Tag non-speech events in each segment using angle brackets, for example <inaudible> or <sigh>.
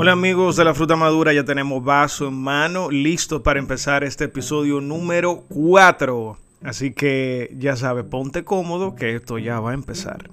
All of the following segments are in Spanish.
Hola amigos de la fruta madura, ya tenemos vaso en mano, listo para empezar este episodio número 4. Así que ya sabes, ponte cómodo que esto ya va a empezar.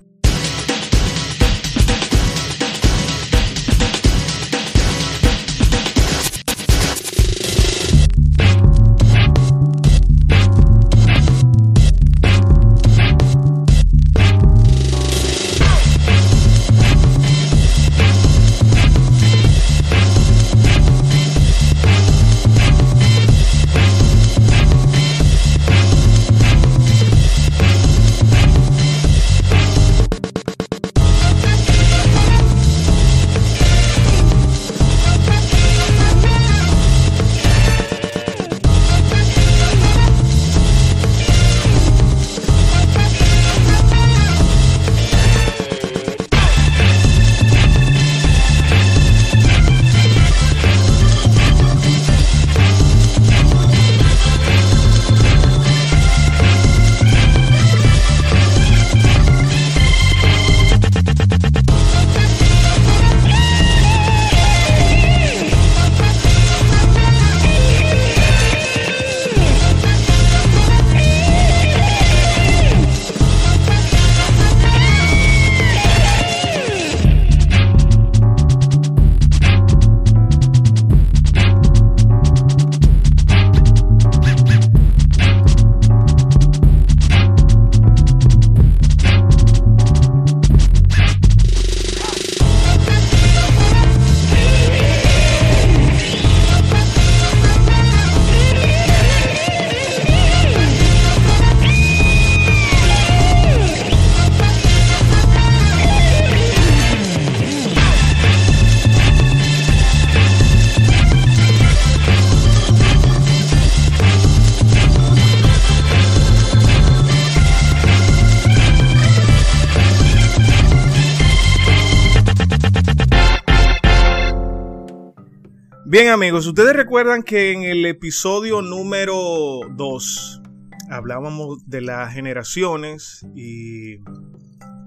Amigos, ustedes recuerdan que en el episodio número 2 hablábamos de las generaciones y,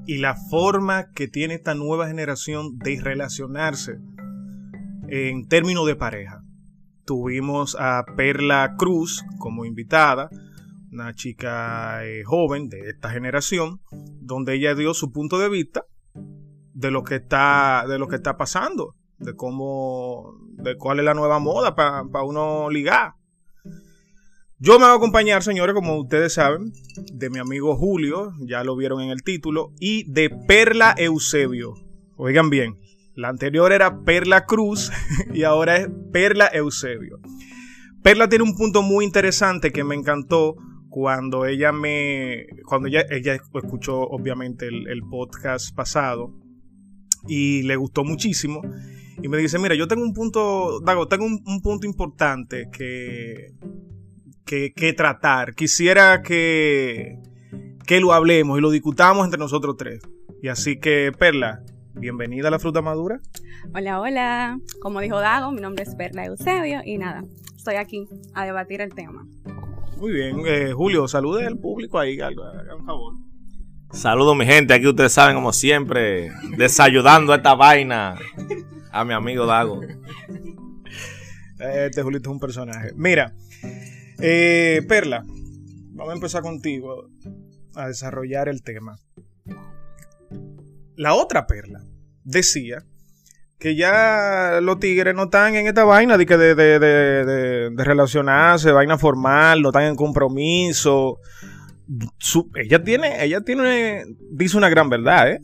la forma que tiene esta nueva generación de relacionarse en términos de pareja. Tuvimos a Perla Cruz como invitada, una chica eh, joven de esta generación, donde ella dio su punto de vista de lo que está pasando de cómo, de cuál es la nueva moda para uno ligar. Yo me voy a acompañar, señores, como ustedes saben, de mi amigo Julio, ya lo vieron en el título, y de Perla Eusebio. Oigan bien, la anterior era Perla Cruz <laughs> y ahora es Perla Eusebio. Perla tiene un punto muy interesante que me encantó cuando ella me, cuando ella, ella escuchó obviamente el podcast pasado y le gustó muchísimo y me dice, mira, yo tengo un punto, Dago, tengo un, punto importante que, que, tratar. Quisiera que, que lo hablemos y lo discutamos entre nosotros tres. Y así que, Perla, bienvenida a la fruta madura. Hola, hola. Como dijo Dago, mi nombre es Perla Eusebio y nada, estoy aquí a debatir el tema. Muy bien, eh, Julio, salude al público ahí, un favor. Saludos mi gente, aquí ustedes saben como siempre, desayudando esta vaina a mi amigo Dago. <laughs> Este Julito es un personaje. Mira, eh, Perla, vamos a empezar contigo a desarrollar el tema. La otra Perla decía que ya los tigres no están en esta vaina de, que de, de, de, relacionarse, vaina formal, no están en compromiso. ella tiene, ella tiene, dice una gran verdad, ¿eh?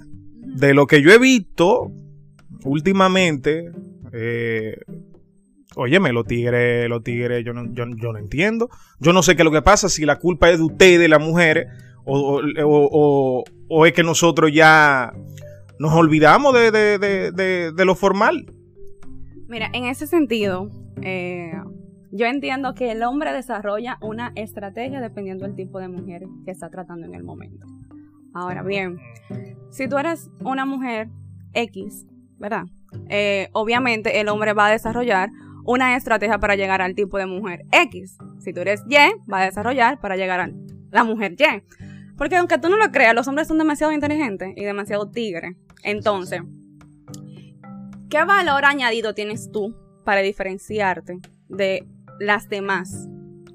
De lo que yo he visto, últimamente, eh, óyeme, los tigres, los tigres, yo no, yo, no entiendo. Yo no sé qué es lo que pasa, si la culpa es de ustedes, de las mujeres, o, es que nosotros ya nos olvidamos de, lo formal. Mira, en ese sentido, eh, yo entiendo que el hombre desarrolla una estrategia dependiendo del tipo de mujer que está tratando en el momento. Ahora bien, si tú eres una mujer X ¿verdad? Eh, obviamente el hombre va a desarrollar una estrategia para llegar al tipo de mujer X. Si tú eres Y, va a desarrollar para llegar a la mujer Y. Porque aunque tú no lo creas, los hombres son demasiado inteligentes y demasiado tigres. Entonces, ¿qué valor añadido tienes tú para diferenciarte de las demás?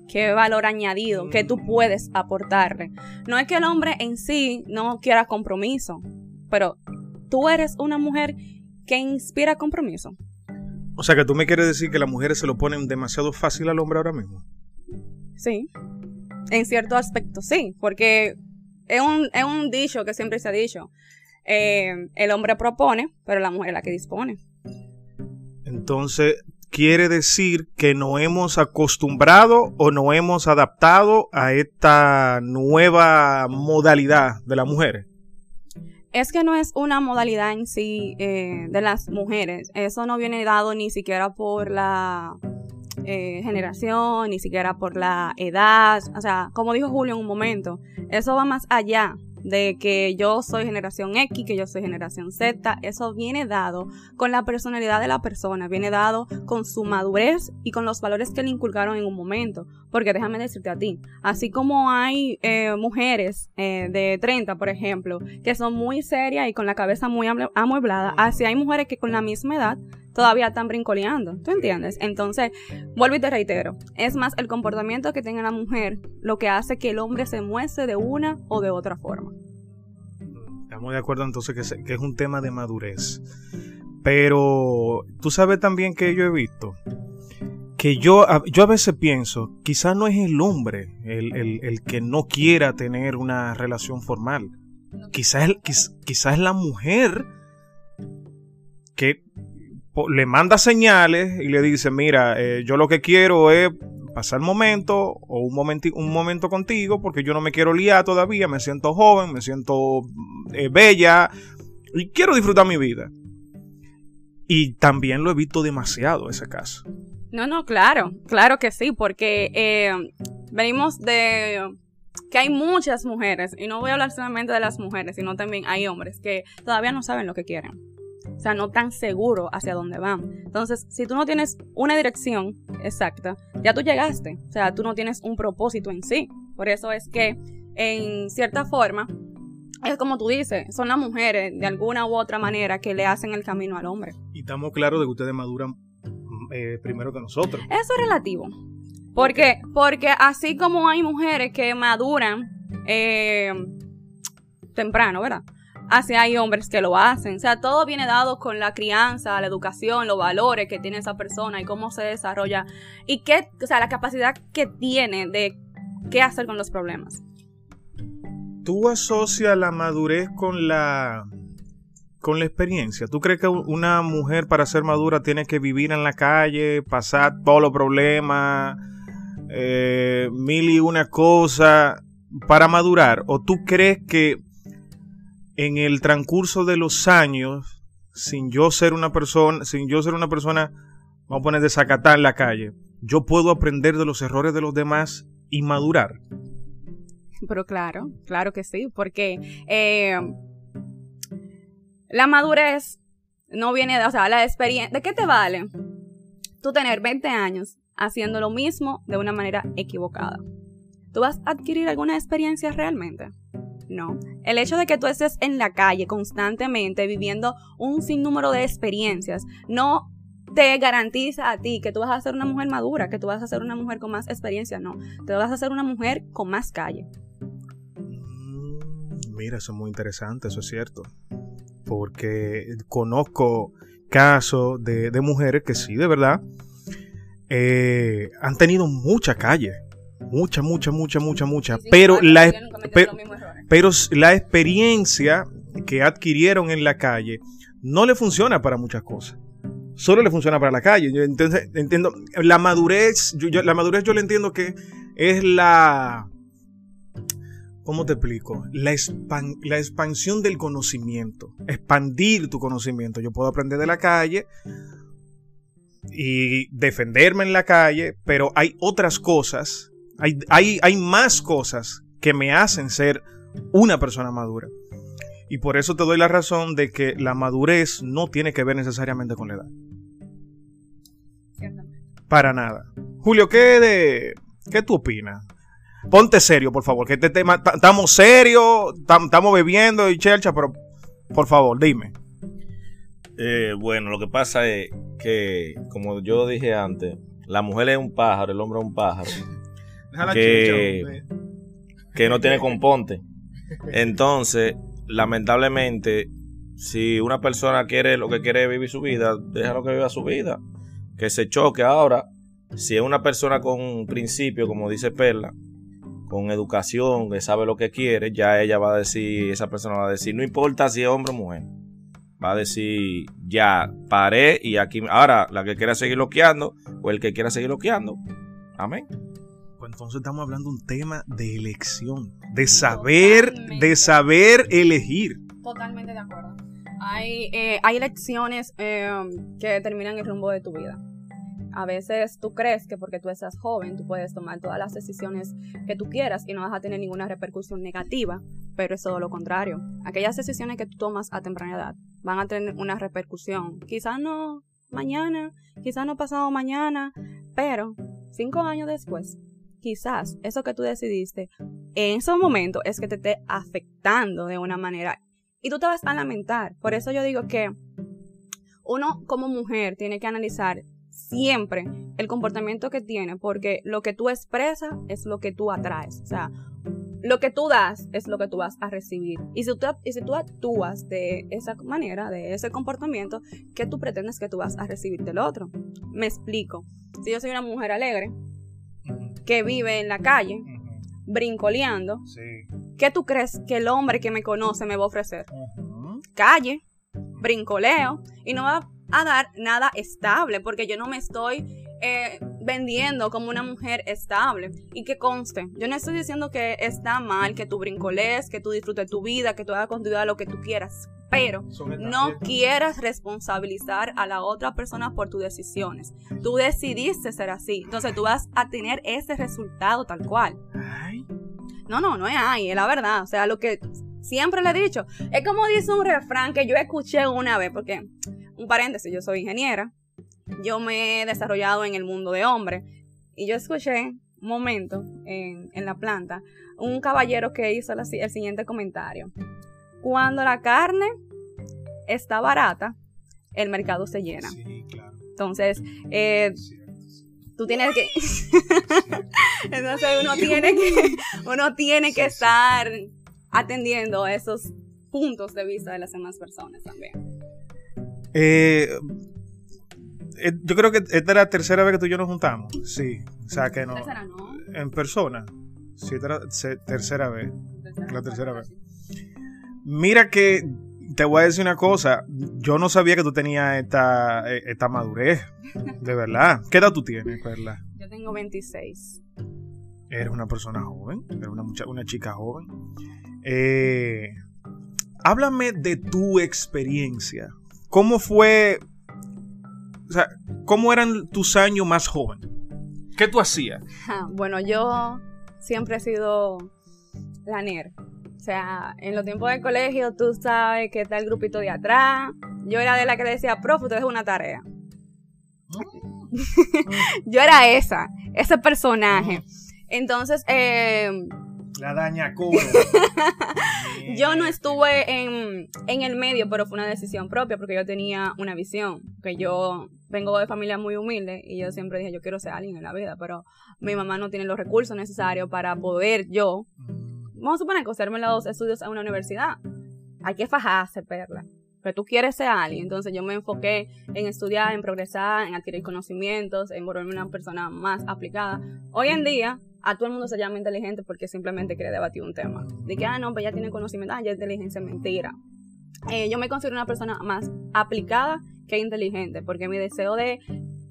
¿Qué valor añadido que tú puedes aportarle? No es que el hombre en sí no quiera compromiso, pero tú eres una mujer que inspira compromiso. O sea, que tú me quieres decir que las mujeres se lo ponen demasiado fácil al hombre ahora mismo. Sí, en cierto aspecto sí, porque es un, es un dicho que siempre se ha dicho. Eh, el hombre propone, pero la mujer es la que dispone. Entonces, quiere decir que no hemos acostumbrado o no hemos adaptado a esta nueva modalidad de la mujer. Es que no es una modalidad en sí eh, de las mujeres. Eso no viene dado ni siquiera por la eh, generación, ni siquiera por la edad. O sea, como dijo Julio en un momento, eso va más allá de que yo soy generación X, que yo soy generación Z, eso viene dado con la personalidad de la persona, viene dado con su madurez y con los valores que le inculcaron en un momento. Porque déjame decirte a ti, así como hay eh, mujeres eh, de 30, por ejemplo, que son muy serias y con la cabeza muy amueblada, así hay mujeres que con la misma edad todavía están brincoleando. ¿Tú entiendes? Entonces, vuelvo y te reitero, es más el comportamiento que tenga la mujer lo que hace que el hombre se muestre de una o de otra forma. Estamos de acuerdo entonces que, que es un tema de madurez. Pero tú sabes también que yo he visto que yo, yo a veces pienso, quizás no es el hombre el, que no quiera tener una relación formal. Quizás, quizás es la mujer que le manda señales y le dice, mira, eh, yo lo que quiero es pasar momento o un, momento, un momento contigo porque yo no me quiero liar todavía, me siento joven, me siento eh, bella y quiero disfrutar mi vida. Y también lo evito demasiado ese caso. No, no, claro, claro que sí, porque eh, venimos de que hay muchas mujeres, y no voy a hablar solamente de las mujeres, sino también hay hombres que todavía no saben lo que quieren o sea, no tan seguro hacia dónde van. Entonces, si tú no tienes una dirección exacta, ya tú llegaste, o sea, tú no tienes un propósito en sí. Por eso es que, en cierta forma, es como tú dices, son las mujeres de alguna u otra manera que le hacen el camino al hombre. Y estamos claros de que ustedes maduran mm, eh, primero que nosotros. Eso es relativo. Porque, porque así como hay mujeres que maduran eh, temprano, ¿verdad? Así hay hombres que lo hacen. O sea, todo viene dado con la crianza, la educación, los valores que tiene esa persona y cómo se desarrolla y qué, o sea, la capacidad que tiene de qué hacer con los problemas. ¿Tú asocias la madurez con la con la experiencia? ¿Tú crees que una mujer para ser madura tiene que vivir en la calle, pasar todos los problemas, eh, mil y una cosa para madurar? ¿O tú crees que en el transcurso de los años, sin yo ser una persona, sin yo ser una persona, vamos a poner desacatada en la calle, yo puedo aprender de los errores de los demás y madurar. Pero claro, claro que sí, porque eh, la madurez no viene de, o sea, la experiencia, ¿de qué te vale tú tener 20 años haciendo lo mismo de una manera equivocada? ¿Tú vas a adquirir alguna experiencia realmente? No. El hecho de que tú estés en la calle constantemente viviendo un sinnúmero de experiencias no te garantiza a ti que tú vas a ser una mujer madura, que tú vas a ser una mujer con más experiencia, no. Te vas a ser una mujer con más calle. Mm, mira, eso es muy interesante, eso es cierto. Porque conozco casos de, mujeres que sí, de verdad, eh, han tenido mucha calle Mucha, mucha, mucha, mucha, mucha. pero, la, pero la experiencia que adquirieron en la calle no le funciona para muchas cosas. Solo le funciona para la calle. Entonces entiendo. La madurez, yo, la madurez yo le entiendo que es la. ¿Cómo te explico? La, la expansión del conocimiento. Expandir tu conocimiento. Yo puedo aprender de la calle y defenderme en la calle, pero hay otras cosas hay, hay, más cosas que me hacen ser una persona madura. Y por eso te doy la razón de que la madurez no tiene que ver necesariamente con la edad. Para nada. Julio, ¿qué, de, qué tú opinas? Ponte serio, por favor, que este tema, estamos serios, estamos bebiendo y chelcha, pero por favor, dime. Eh, bueno, lo que pasa es que, como yo dije antes, la mujer es un pájaro, el hombre es un pájaro. Déjala Que- que no tiene componte. Entonces, lamentablemente, si una persona quiere lo que quiere vivir su vida, déjalo que viva su vida. Que se choque ahora. Si es una persona con principio, como dice Perla, con educación, que sabe lo que quiere, ya ella va a decir, esa persona va a decir, no importa si es hombre o mujer. Va a decir, ya, paré y aquí. Ahora, la que quiera seguir loqueando, o el que quiera seguir loqueando. Amén. Pues entonces estamos hablando de un tema de elección, de saber, Totalmente. de saber elegir. Totalmente de acuerdo. Hay, eh, hay elecciones eh, que determinan el rumbo de tu vida. A veces tú crees que porque tú estás joven, tú puedes tomar todas las decisiones que tú quieras y no vas a tener ninguna repercusión negativa, pero es todo lo contrario. Aquellas decisiones que tú tomas a temprana edad van a tener una repercusión. Quizás no mañana, quizás no pasado mañana, pero cinco años después, quizás eso que tú decidiste en ese momento es que te esté afectando de una manera y tú te vas a lamentar. Por eso yo digo que uno como mujer tiene que analizar siempre el comportamiento que tiene, porque lo que tú expresas es lo que tú atraes. O sea, lo que tú das es lo que tú vas a recibir. Y si tú, y si tú actúas de esa manera, de ese comportamiento, ¿qué tú pretendes que tú vas a recibir del otro? Me explico. Si yo soy una mujer alegre, que vive en la calle, brincoleando, Sí. ¿qué tú crees que el hombre que me conoce me va a ofrecer? Calle, brincoleo, y no va a dar nada estable, porque yo no me estoy eh, vendiendo como una mujer estable. Y que conste, yo no estoy diciendo que está mal que tú brincolees, que tú disfrutes tu vida, que tú hagas con tu vida lo que tú quieras, pero no quieras responsabilizar a la otra persona por tus decisiones. Tú decidiste ser así, entonces tú vas a tener ese resultado tal cual. No, no, no es ahí, es la verdad. O sea, lo que siempre le he dicho. Es como dice un refrán que yo escuché una vez, porque, un paréntesis, yo soy ingeniera. Yo me he desarrollado en el mundo de hombres. Y yo escuché un momento en, en la planta un caballero que hizo la el siguiente comentario. Cuando la carne está barata, el mercado se llena. sí, claro. Entonces, eh, tú tienes que <laughs> entonces uno tiene que <laughs> uno tiene que estar atendiendo esos puntos de vista de las demás personas también Eh, eh, yo creo que esta es la tercera vez que tú y yo nos juntamos. Sí. O sea que no. Tercera no. En persona. Sí, esta es la tercera vez. La tercera vez. Mira que te voy a decir una cosa. Yo no sabía que tú tenías esta, eh, esta madurez. De verdad. ¿Qué edad tú tienes, Perla? yo tengo 26 Eres una persona joven. Eres una, mucha- una chica joven. Eh, háblame de tu experiencia. ¿Cómo fue? O sea, ¿cómo eran tus años más joven? ¿Qué tú hacías? Bueno yo siempre he sido la nerd o sea en los tiempos del colegio tú sabes que está el grupito de atrás. Yo era de la que le decía profe usted es una tarea <laughs> yo era esa ese personaje. Entonces eh, La daña cobra. <laughs> Yo no estuve en, en el medio, pero fue una decisión propia porque yo tenía una visión. Que yo vengo de familia muy humilde y yo siempre dije, yo quiero ser alguien en la vida, pero mi mamá no tiene los recursos necesarios para poder yo, vamos a suponer, coserme los estudios a una universidad. Hay que fajarse, perla. Pero tú quieres ser alguien. Entonces yo me enfoqué en estudiar, en progresar, en adquirir conocimientos, en volverme una persona más aplicada. Hoy en día, a todo el mundo se llama inteligente porque simplemente quiere debatir un tema. De que, ah, no, pues ya tiene conocimiento, ah, ya es inteligencia, mentira. Eh, yo me considero una persona más aplicada que inteligente, porque mi deseo de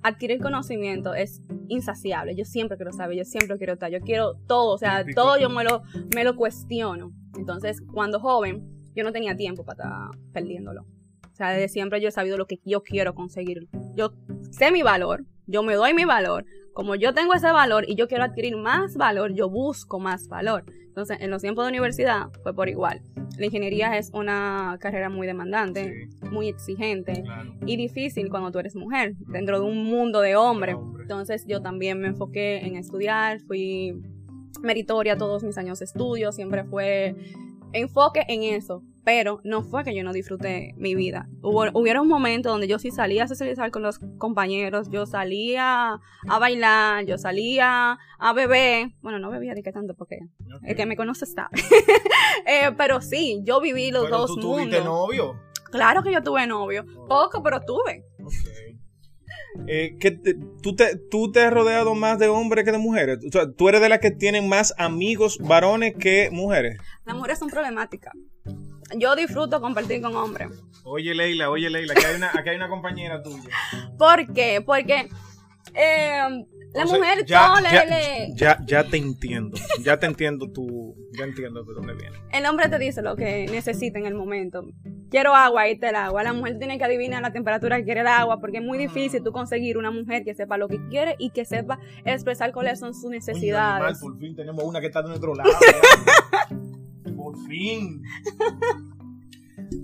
adquirir conocimiento es insaciable. Yo siempre quiero saber, yo siempre quiero estar, yo quiero todo, o sea, todo yo me lo, me lo cuestiono. Entonces, cuando joven, yo no tenía tiempo para estar perdiéndolo. O sea, desde siempre yo he sabido lo que yo quiero conseguir. Yo sé mi valor, yo me doy mi valor. Como yo tengo ese valor y yo quiero adquirir más valor, yo busco más valor. Entonces, en los tiempos de universidad fue por igual. La ingeniería es una carrera muy demandante, muy exigente claro. y difícil cuando tú eres mujer, dentro de un mundo de hombres. De hombre. Entonces yo también me enfoqué en estudiar, fui meritoria todos mis años de estudio, siempre fue enfoque en eso. Pero no fue que yo no disfruté mi vida. Hubo, hubieron momentos donde yo sí salía a socializar con los compañeros, yo salía a bailar, yo salía a beber. Bueno, no bebía de qué tanto porque el que me conoce sabe. <laughs> Eh, pero sí, yo viví los Pero dos tú tuviste mundos. novio. Claro que yo tuve novio. Poco, pero tuve. Eh, ¿qué te- tú, te, ¿Tú te has rodeado más de hombres que de mujeres? O sea, tú eres de las que tienen más amigos varones que mujeres. Las mujeres son problemáticas. Yo disfruto compartir con hombres. Oye, Leila, oye, Leila, aquí hay una, aquí hay una compañera tuya. ¿Por qué? Porque eh, la mujer ya, no ya, le- ya, ya te entiendo. Ya te entiendo tú. Ya entiendo de dónde viene. El hombre te dice lo que necesita en el momento. Quiero agua, ahí te el agua. La mujer tiene que adivinar la temperatura que quiere el agua porque es muy difícil tú conseguir una mujer que sepa lo que quiere y que sepa expresar cuáles son sus necesidades. animal, por fin tenemos una que está de nuestro lado. <laughs> por fin.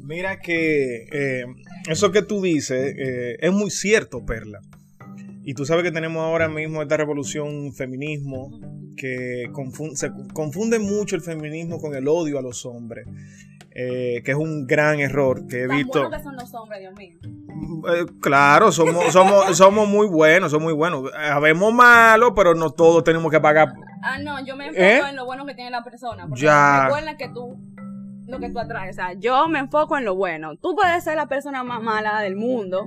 Mira que eh, eso que tú dices eh, es muy cierto, Perla. Y tú sabes que tenemos ahora mismo esta revolución feminismo que confun- se confunde mucho el feminismo con el odio a los hombres, eh, que es un gran error que he Tan visto. que son los hombres, Dios mío. Eh, claro, somos, somos, somos muy buenos, somos muy buenos. Habemos malos, pero no todos tenemos que pagar. Ah, no, yo me enfoco ¿Eh? en lo bueno que tiene la persona. Porque Ya. recuerda que tú, lo que tú atraes. O sea, yo me enfoco en lo bueno. Tú puedes ser la persona más mala del mundo.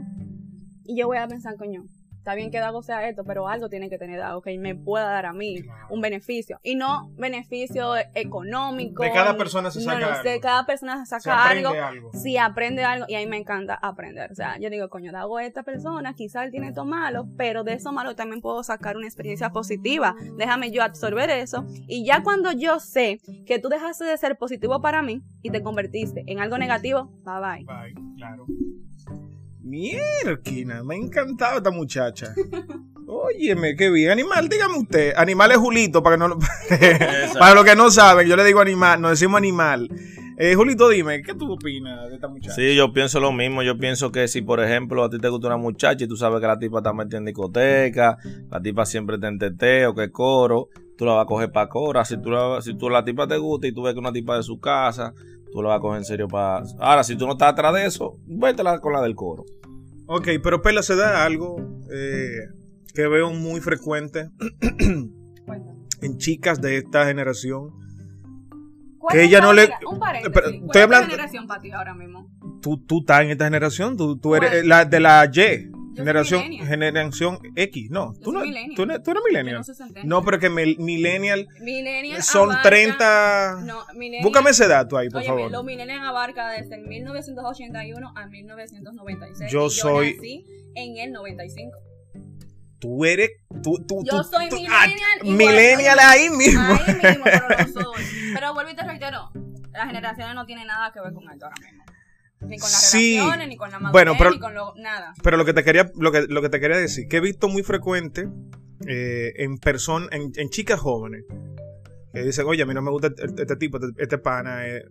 Y yo voy a pensar, coño, está bien que Dago sea esto, pero algo tiene que tener Dago que me pueda dar a mí un beneficio. Y no beneficio económico. De cada persona se no, saca no, algo. de cada persona se saca algo. algo. Si aprende algo, y a mí me encanta aprender. O sea, yo digo, coño, Dago esta persona, quizá él tiene esto malo, pero de eso malo también puedo sacar una experiencia positiva. Déjame yo absorber eso. Y ya cuando yo sé que tú dejaste de ser positivo para mí y te convertiste en algo negativo, bye bye. Bye, claro. Mierda, me ha encantado esta muchacha. <laughs> Óyeme, qué bien. Animal, dígame usted. Animal es Julito, para que no lo- <laughs> para los que no saben, yo le digo animal, nos decimos animal. Eh, Julito, dime, ¿qué tú opinas de esta muchacha? Sí, yo pienso lo mismo. Yo pienso que si, por ejemplo, a ti te gusta una muchacha y tú sabes que la tipa está metida en discoteca, la tipa siempre está en teteo, que coro, tú la vas a coger para cora. Si tú, la, si tú la tipa te gusta y tú ves que una tipa de su casa, tú la vas a coger en serio para... Ahora, si tú no estás atrás de eso, vétela con la del coro. Ok, pero Pela se da algo eh, que veo muy frecuente en chicas de esta generación. ¿Cuál Que es ella la no le- genera- Un paréntesis. Pero, ¿Cuál estoy es la hablando- generación para ti ahora mismo? Tú, tú estás en esta generación, tú, tú eres ¿Cuál? la de la Y, generación, millennial. generación X. No, Yo tú no, soy millennial. tú no, tú eres Yo millennial. no soy pero que mil- millennial Millennial son abarca- 30. No, millennial- Búscame esa edad tú ahí, por favor. los millennials abarca desde el 1981 a 1996. Yo y soy- nací en el 95. Tú eres. Tú, tú, Yo tú- soy millennial ah, millennial oye. ahí mismo. Ahí mismo, pero lo soy. <laughs> Pero vuelvo y te reitero, las generaciones no tienen nada que ver con esto ahora mismo. Ni con las Sí. relaciones, ni con la madurez, Bueno, pero- ni con lo, nada. Pero lo que te quería, lo que, lo que te quería decir, que he visto muy frecuente eh, en personas, en, en chicas jóvenes, que dicen, oye, a mí no me gusta este, este tipo, este, este pana, eh,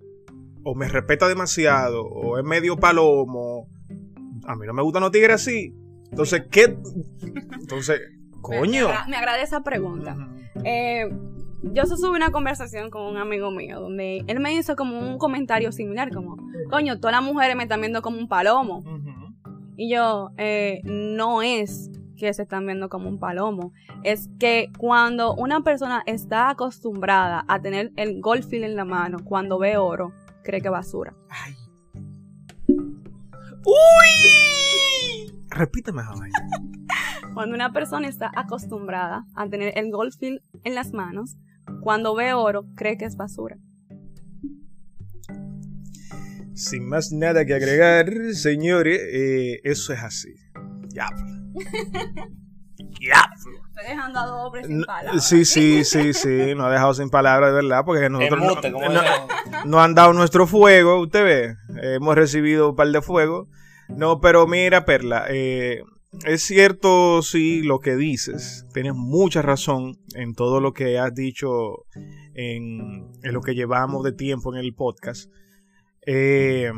o me respeta demasiado, o es medio palomo. A mí no me gustan los tigres así. Entonces, ¿qué? <laughs> Entonces, coño. Me, agra- me agrada esa pregunta. Eh, yo se subí una conversación con un amigo mío donde él me hizo como un comentario similar, como, coño, todas las mujeres me están viendo como un palomo. Y yo, eh, no es que se están viendo como un palomo, es que cuando una persona está acostumbrada a tener el golfil en la mano, cuando ve oro, cree que basura. ¡Uy! Repíteme vaina. <laughs> Cuando una persona está acostumbrada a tener el golfil en las manos, cuando ve oro, cree que es basura. Sin más nada que agregar, señores, eh, eso es así. Ya. Ya. <laughs> Estoy dejando a dos hombres sin palabras. Sí, sí, sí, sí, nos ha dejado sin palabras, de verdad, porque nosotros no- no- han dado nuestro fuego, usted ve, hemos recibido un par de fuego. No, pero mira, Perla, eh, es cierto, sí, lo que dices, tienes mucha razón en todo lo que has dicho en, en lo que llevamos de tiempo en el podcast. Eh,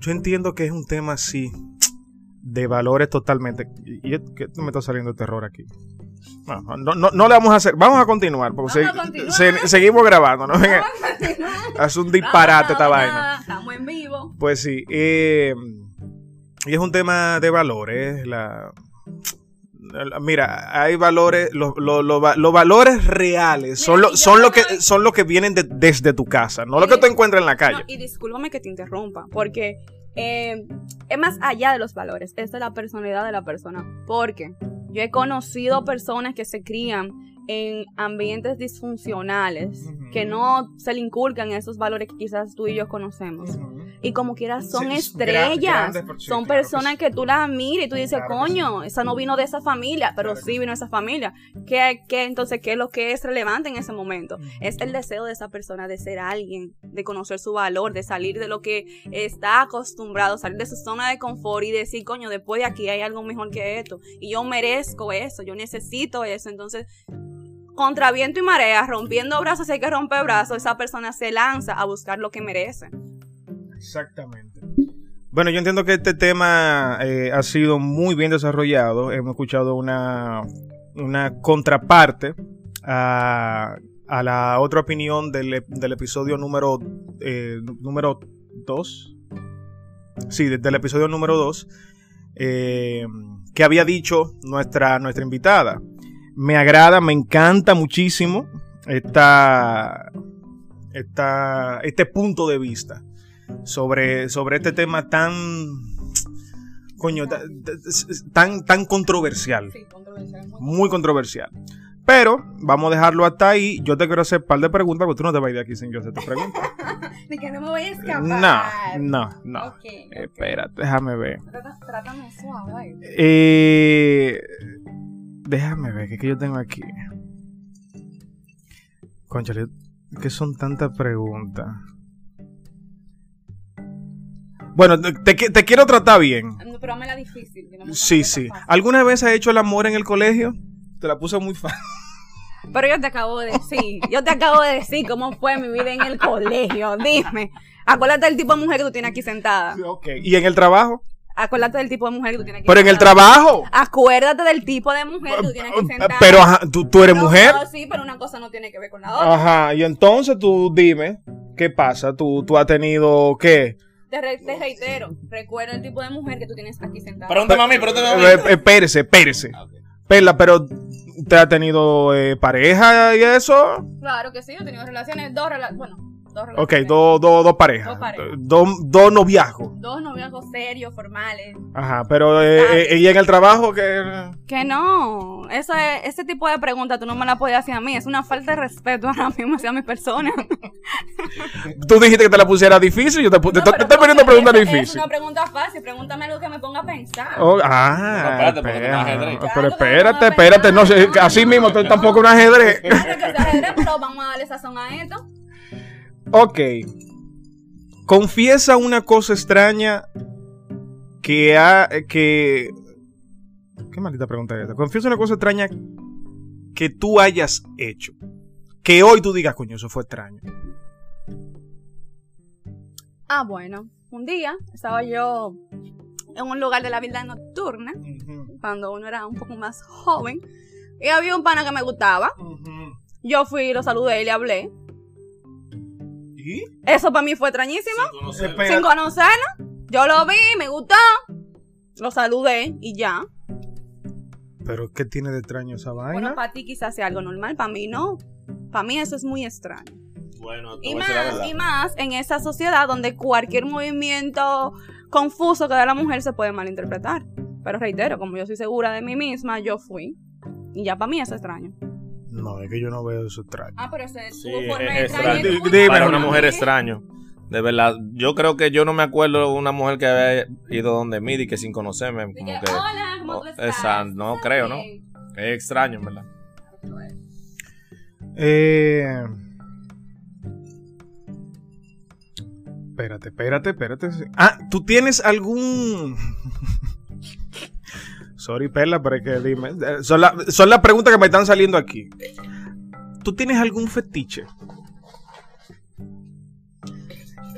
yo entiendo que es un tema así, de valores totalmente. Y, y- que me está saliendo terror aquí. No, no, no, no le vamos a hacer. Vamos a continuar. Porque Vamos a continuar. se- seguimos grabando. ¿no? Venga, es un disparate esta vaina. Estamos en vivo. Pues sí. eh, y es un tema de valores. La, la- mira, hay valores. Los, los- los va- los valores reales son, lo, son, lo que, son los que vienen de- desde tu casa, no lo que tú encuentras en la calle. No, y discúlpame que te interrumpa, porque eh, es más allá de los valores, es de la personalidad de la persona. Porque yo he conocido personas que se crían en ambientes disfuncionales, que no se le inculcan esos valores que quizás tú y yo conocemos. Y como quiera son Sí, estrellas, personas, son claro que personas sí. que tú las miras y tú dices, Claro que coño, esa no vino de esa familia, pero Claro que sí vino de esa familia. ¿Qué, qué, entonces, ¿qué es lo que es relevante en ese momento? Es el deseo de esa persona de ser alguien, de conocer su valor, de salir de lo que está acostumbrado, salir de su zona de confort y decir, coño, después de aquí hay algo mejor que esto. Y yo merezco eso, yo necesito eso. Entonces, contra viento y marea, rompiendo brazos, si hay que romper brazos, esa persona se lanza a buscar lo que merece. Exactamente. Bueno, yo entiendo que este tema eh, ha sido muy bien desarrollado. Hemos escuchado una, una contraparte a, a la otra opinión del, del episodio número eh, número 2. Sí, de- del episodio número 2. que había dicho nuestra, nuestra invitada. Me agrada, me encanta muchísimo esta, esta, este punto de vista sobre, sobre este tema tan coño ta- ta- tan tan controversial. Muy controversial. pero vamos a dejarlo hasta ahí. Yo te quiero hacer un par de preguntas porque tú no te vas a ir de aquí sin yo hacerte preguntas. <laughs> De que no me voy a escapar. no no no. Ok, ok. espérate déjame ver. Trátame suave. Eh, déjame ver, ¿qué, que yo tengo aquí? Conchale, ¿qué son tantas preguntas? Bueno, te, te- quiero tratar bien. No, Pero la difícil. que no me Sí, sí. ¿Alguna vez has hecho el amor en el colegio? Te la puse muy fácil. Pero yo te acabo de decir, yo te acabo de decir cómo fue mi vida en el colegio. Dime. Acuérdate del tipo de mujer que tú tienes aquí sentada. Ok. ¿Y en el trabajo? Acuérdate del tipo de mujer que tú tienes aquí Pero en el trabajo. Acuérdate del tipo de mujer que tú tienes aquí sentada. Pero ajá, ¿tú, tú eres No, mujer. no, sí, pero una cosa no tiene que ver con la otra. Ajá. Y entonces tú dime, ¿qué pasa? ¿Tú, tú has tenido qué? Te, re- te reitero, recuerda el tipo de mujer que tú tienes aquí sentada. Pregúntame a mí, pregúntame a mí. Eh, eh, Espérese, espérese. Perla, pero ¿usted ha tenido eh, pareja y eso? Claro que sí, yo he tenido relaciones, dos relaciones, bueno, dos relaciones. Ok, dos parejas. Dos parejas. Dos dos noviazgos. Dos noviazgos serios, formales. Ajá, pero eh, eh, ¿y en el trabajo que Que no, eso es- ese tipo de preguntas tú no me la puedes hacer a mí, es una falta de respeto ahora mismo hacia mi persona. Tú dijiste que te la pusiera difícil, yo te, pu- te, No, te pero estoy poniendo preguntas es- Es difíciles. una pregunta fácil, pregúntame algo que me ponga a pensar. Oh, ah, No, espérate, no es pero espérate, no, espérate, no sé, no, así no, mismo, tú no. tampoco un ajedrez. Claro que sea ajedrez, pero vamos a darle sazón a esto. Ok. Confiesa una cosa extraña que ha. que. ¿Qué maldita pregunta es esta? Confiesa una cosa extraña que tú hayas hecho. Que hoy tú digas, coño, eso fue extraño. Ah, bueno, un día estaba yo en un lugar de la vida nocturna, cuando uno era un poco más joven, y había un pana que me gustaba. Yo fui, lo saludé y le hablé. Eso para mí fue extrañísimo. Sin conocerlo. Yo lo vi, me gustó. Lo saludé y ya. ¿Pero qué tiene de extraño esa vaina? Bueno, para ti quizás sea algo normal, para mí no. Para mí eso es muy extraño. Bueno, Y más, y más en esa sociedad donde cualquier movimiento confuso que da la mujer se puede malinterpretar. Pero reitero, como yo soy segura de mí misma, yo fui. Y ya para mí eso es extraño. No, es que yo no veo eso extraño. Ah, pero es Sí, forma es extraño. extraño. Di- dime, Para una mujer ¿eh? extraño. De verdad, yo creo que yo no me acuerdo de una mujer que había ido donde mí y que sin conocerme, como que, que Hola, ¿cómo oh, tú estás? esa, no ¿Estás creo, ¿no? es extraño, en ¿verdad? Eh. Espérate, espérate, espérate. Ah, ¿tú tienes algún. Sorry, Perla, pero es que dime. Eh, Son, la- son las preguntas que me están saliendo aquí. ¿Tú tienes algún fetiche?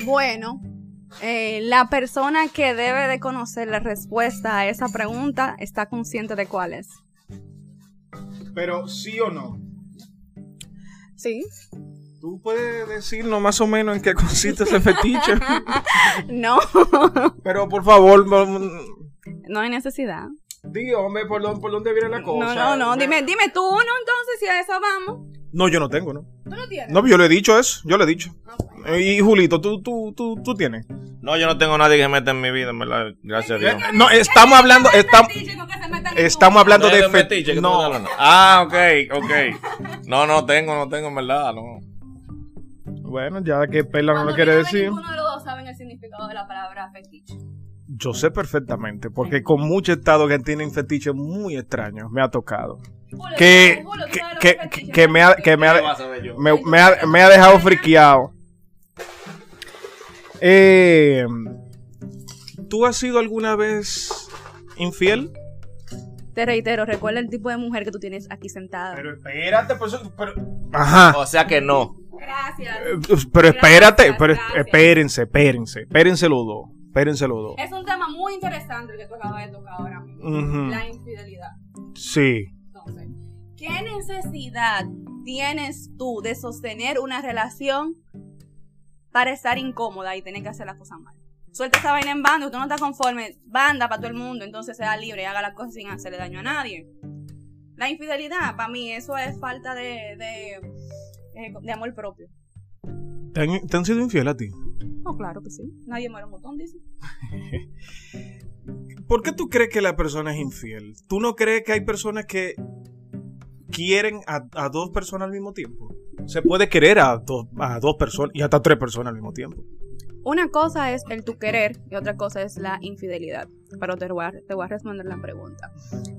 Bueno, eh, la persona que debe de conocer la respuesta a esa pregunta está consciente de cuál es. Pero sí o no. Sí. ¿Tú puedes decirnos más o menos en qué consiste ese fetiche? <laughs> No. Pero por favor, No hay necesidad. Di, hombre, ¿por dónde, por dónde viene la cosa? No, no, no. Me- Dime, dime tú uno entonces si a eso vamos. No, yo no tengo, ¿no? ¿Tú no tienes? No, yo le he dicho eso, yo le he dicho. Ah. Eh, Y Julito, ¿tú, tú, tú, tú tienes? No, yo no tengo nadie que meta en mi vida, en verdad. Gracias a Dios. No, estamos hablando, estamos, Fetiche, no que se metan en estamos hablando de ¿De fe- fetiche No? Ah, ok, ok. No, no tengo, no tengo, en verdad, no. bueno, ya que Perla no lo quiere decir. Ninguno de los dos saben el significado de la palabra fetiche. Yo sé perfectamente, porque con muchos estados que tienen fetiches muy extraños me ha tocado. Que, Julio, ¿tú que, que, me ha, que me ¿Qué ha, me, me ha, me ha dejado friqueado. Eh, ¿Tú has sido alguna vez infiel? Te reitero, recuerda el tipo de mujer que tú tienes aquí sentada. Pero espérate, pues, pero... Ajá. O sea que no. Gracias. Eh, Pero espérate, Gracias, pero gracias. espérense, espérense, espérense los dos, espérense los dos. Es un tema muy interesante el que tú acabas de tocar ahora mismo. La infidelidad. Sí. Entonces, ¿qué necesidad tienes tú de sostener una relación para estar incómoda y tener que hacer las cosas mal? Suelta esa vaina en banda, tú no estás conforme, banda para todo el mundo, entonces sea libre y haga las cosas sin hacerle daño a nadie. La infidelidad, para mí, eso es falta de, de, eh, de amor propio. ¿Te han, te han sido infiel a ti? No, claro que sí. Nadie muere un botón, dice. <laughs> ¿Por qué tú crees que la persona es infiel? ¿Tú no crees que hay personas que quieren a, a dos personas al mismo tiempo? Se puede querer a, dos a dos personas y hasta tres personas al mismo tiempo. Una cosa es el tu querer y otra cosa es la infidelidad. Pero te voy, a, te voy a responder la pregunta.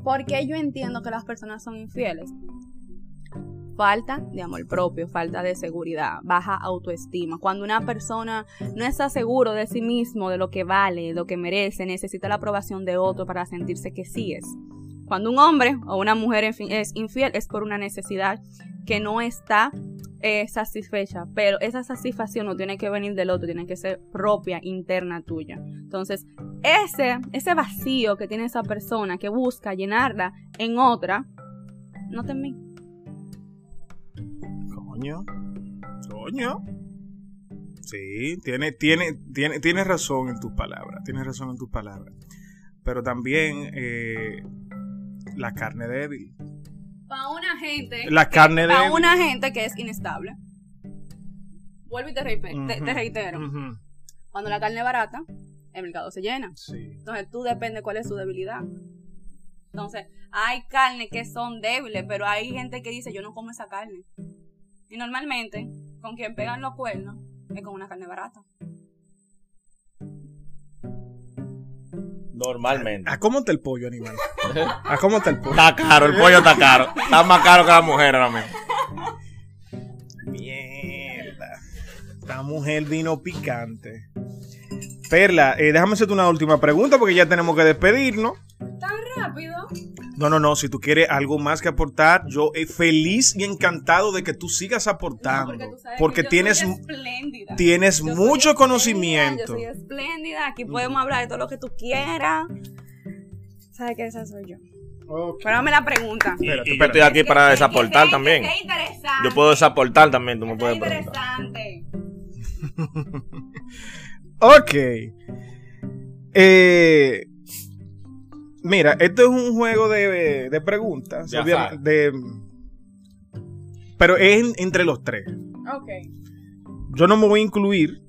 ¿Por qué yo entiendo que las personas son infieles? Falta de amor propio, falta de seguridad, baja autoestima. Cuando una persona no está seguro de sí mismo, de lo que vale, lo que merece, necesita la aprobación de otro para sentirse que sí es. Cuando un hombre o una mujer es infiel es por una necesidad que no está eh, satisfecha, pero esa satisfacción no tiene que venir del otro, tiene que ser propia, interna tuya. Entonces, ese, ese vacío que tiene esa persona que busca llenarla en otra, no te en. Coño. Coño. Sí, tiene, tiene, tiene, tienes razón en tus palabras. Tienes razón en tus palabras. Pero también eh, la carne débil. Para una gente. La carne Para débil. una gente que es inestable. Vuelvo y te, repe- te- Ujú, te reitero. ujú. Cuando la carne es barata, el mercado se llena. Sí. Entonces tú depende cuál es su debilidad. Entonces, hay carnes que son débiles, pero hay gente que dice, yo no como esa carne. Y normalmente, con quien pegan los cuernos, es con una carne barata. Normalmente. ¿A cómo está el pollo, animal? ¿A cómo está el pollo? Está caro, el pollo está caro. Está más caro que la mujer ahora mismo. Mierda. Esta mujer vino picante. Perla, eh, déjame hacerte una última pregunta porque ya tenemos que despedirnos. ¿Tan rápido? No, no, no. Si tú quieres algo más que aportar, yo feliz y encantado de que tú sigas aportando. porque tú sabes porque que yo tienes, soy espléndida. tienes Yo soy mucho espléndida, conocimiento. Yo soy espléndida. Aquí podemos hablar de todo lo que tú quieras. ¿Sabes que esa soy yo? Ok. Pero dame la pregunta. Y, y yo estoy aquí para desaportar Que- también. que sea interesante. Yo puedo desaportar también, tú me puedes preguntar. interesante. <laughs> Ok. Eh, mira, esto es un juego de, de preguntas. De obvia- azar. de- pero es en- entre los tres. Ok. Yo no me voy a incluir.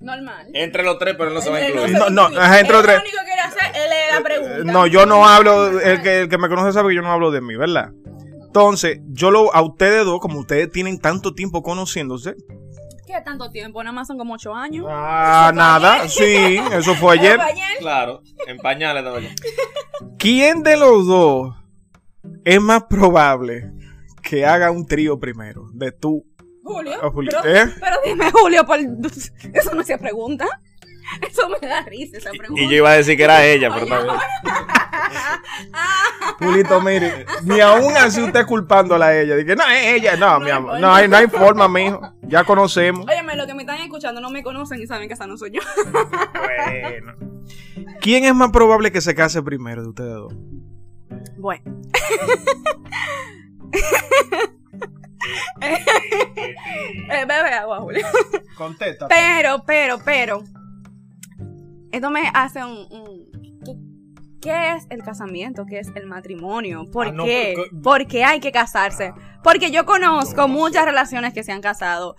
Normal. Entre los tres, pero no se va a incluir. No, no, ajá, entre Él los tres. Lo único que quiere hacer, él es la pregunta. No, yo no hablo. El que, el que me conoce sabe que yo no hablo de mí, ¿verdad? Entonces, yo lo, a ustedes dos, como ustedes tienen tanto tiempo conociéndose. ¿Qué tanto tiempo? Nada más son como ocho años. Ah, nada. Sí, eso fue <laughs> ayer. ¿Fue ayer? Claro, en pañales estaba yo. ¿Quién de los dos es más probable que haga un trío primero? De tú. Julio. Julio, Pero, ¿eh? pero dime, Julio, por... <laughs> eso no se pregunta. <laughs> Eso me da risa, esa pregunta. Y yo iba a decir que era ella, pero Oye, también. <laughs> Julito, mire, ni aún así usted culpándola a ella. Dije, no, es ella. No, No mi hay amor. No hay, no hay forma, mijo. Ya conocemos. Óyeme, los que me están escuchando no me conocen y saben que esa no soy yo. Bueno. ¿Quién es más probable que se case primero de ustedes dos? Bueno. <laughs> Eh, bebe agua, Julio. Contesta. Pero, pero, pero. Esto me hace un. un- ¿qué, qué es el casamiento? ¿Qué es el matrimonio? ¿Por Ah, no, qué? porque- ¿Por qué hay que casarse? Porque yo conozco No, no muchas relaciones que se han casado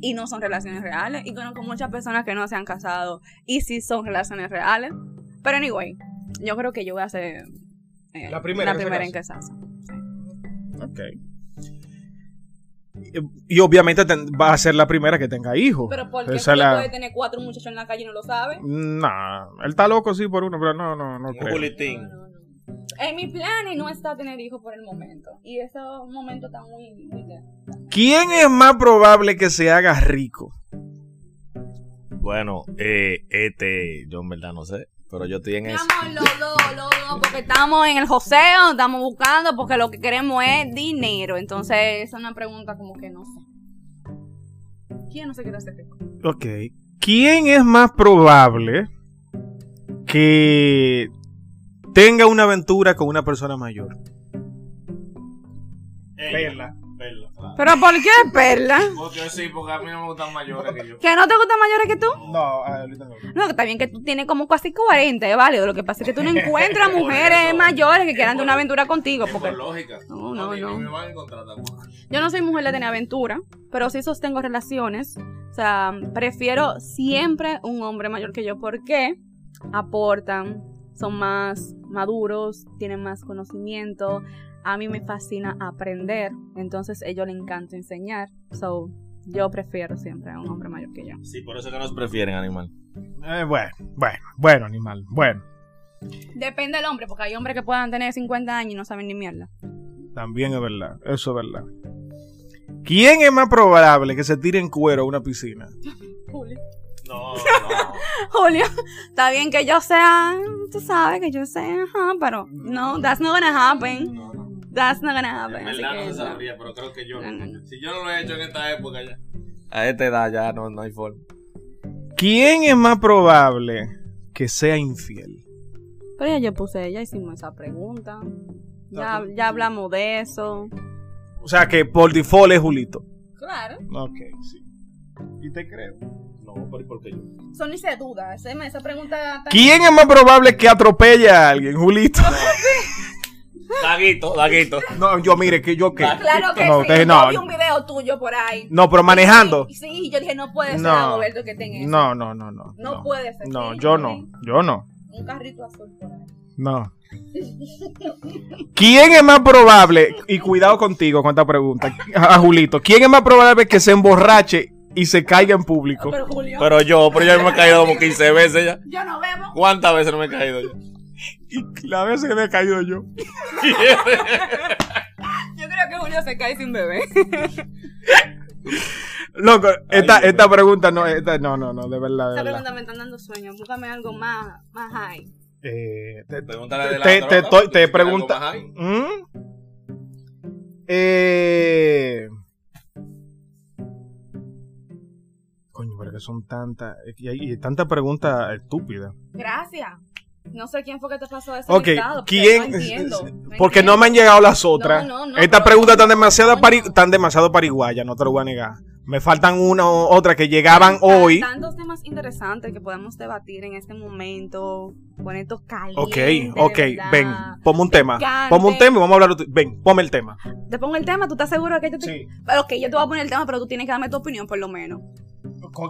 y no son relaciones reales. Y conozco muchas personas que no se han casado y sí son relaciones reales. Pero, anyway, yo creo que yo voy a ser. eh, La primera la primera en casarse. Ok. Y, y obviamente va a ser la primera que tenga hijos. Pero, ¿por qué Esa la- puede tener cuatro muchachos en la calle y no lo sabe? Nah, él está loco sí por uno, pero no, no, no Un creo. julitín. En mi plan no está tener hijos por el momento. Y ese momento está muy, muy. ¿Quién es más probable que se haga rico? Bueno, eh, este, yo en verdad no sé, pero yo estoy en eso. Estamos los dos, los dos, porque estamos en el joseo, estamos buscando, porque lo que queremos es dinero. Entonces, esa es una pregunta como que no sé. ¿Quién no se quiere hacer rico? Ok. ¿Quién es más probable que tenga una aventura con una persona mayor? Perla. ¿Pero por qué, Perla? Porque sí, porque a mí no me gustan mayores que yo. ¿Que no te gustan mayores que tú? No, ahorita no. No, que está bien que tú tienes como casi 40, es válido. Lo que pasa es que tú no encuentras <laughs> mujeres eso. mayores que quieran tener una aventura contigo. Porque Por lógica. No, no, no. ni me van a encontrar tampoco. Yo no soy mujer de tener aventura, pero sí sostengo relaciones. O sea, prefiero siempre un hombre mayor que yo porque aportan, son más maduros, tienen más conocimiento. A mí me fascina aprender, entonces a ellos les encanta enseñar. So, yo prefiero siempre a un hombre mayor que yo. Sí, por eso que nos prefieren, animal. Eh, bueno, bueno, bueno, animal, bueno. Depende del hombre, porque hay hombres que puedan tener 50 años y no saben ni mierda. También es verdad, eso es verdad. ¿Quién es más probable que se tire en cuero a una piscina? <laughs> Julio. No, <laughs> no. Julio, está bien que yo sea, tú sabes que yo sea, ajá, pero no, that's not gonna happen. no, no. That's not gonna En happen. así verdad que no se no. sabría, pero creo que yo. No. Si yo no lo he hecho en esta época ya. A esta edad ya no, no hay forma. ¿Quién es más probable que sea infiel? Pero ya yo puse, ya hicimos esa pregunta. Ya, ya hablamos de eso. O sea que por default es Julito. Claro. Ok, sí. Y te creo. No, pero ¿y por qué yo? Eso ni se duda. Esa, esa pregunta está... ¿Quién es más probable que atropelle a alguien, Julito? <laughs> Daguito, Daguito. No, yo mire, que yo qué. Claro que no, sí. te- Yo no, vi un video tuyo por ahí. no, pero manejando. Sí, sí, yo dije, no puede ser No. Que tenga eso. No, no, no, no. No puede ser, No, yo yo no. Yo no. Un carrito azul por ahí. No. ¿Quién es más probable? Y cuidado contigo con esta pregunta. A Julito. ¿Quién es más probable que se emborrache y se caiga en público? Pero Julio, Pero yo, pero yo me he caído como 15 veces ya. yo no bebo. ¿Cuántas veces no me he caído yo? Y la vez que me he caído yo. <laughs> Yo creo que Julio se cae sin beber. <laughs> Loco, esta, Ay, esta pregunta no, esta, no, no, no, de verdad, de verdad. pregunta me están dando sueño. Búscame algo más, más high. Eh, te, Pregúntale de la te, pregunta. ¿Mm? Eh, coño, pero que son tantas. Y hay y tantas preguntas estúpidas. Gracias. No sé quién fue que te pasó ese Ok, ¿quién? no entiendo, <laughs> Porque entiendo. no me han llegado las otras. No, no, no, Estas pero- preguntas están demasiado, pari- están demasiado pariguayas, no te lo voy a negar. Me faltan una o otra que llegaban Tan- hoy. Tantos temas interesantes que podemos debatir en este momento. Con estos Ok, calientes. ok, ¿verdad? ven, ponme un tema. Ponme un tema y vamos a hablar. Ven, ponme el tema. Te pongo el tema, ¿tú estás seguro de que yo te... Sí. Pero, Ok, yo te voy a poner el tema, pero tú tienes que darme tu opinión por lo menos.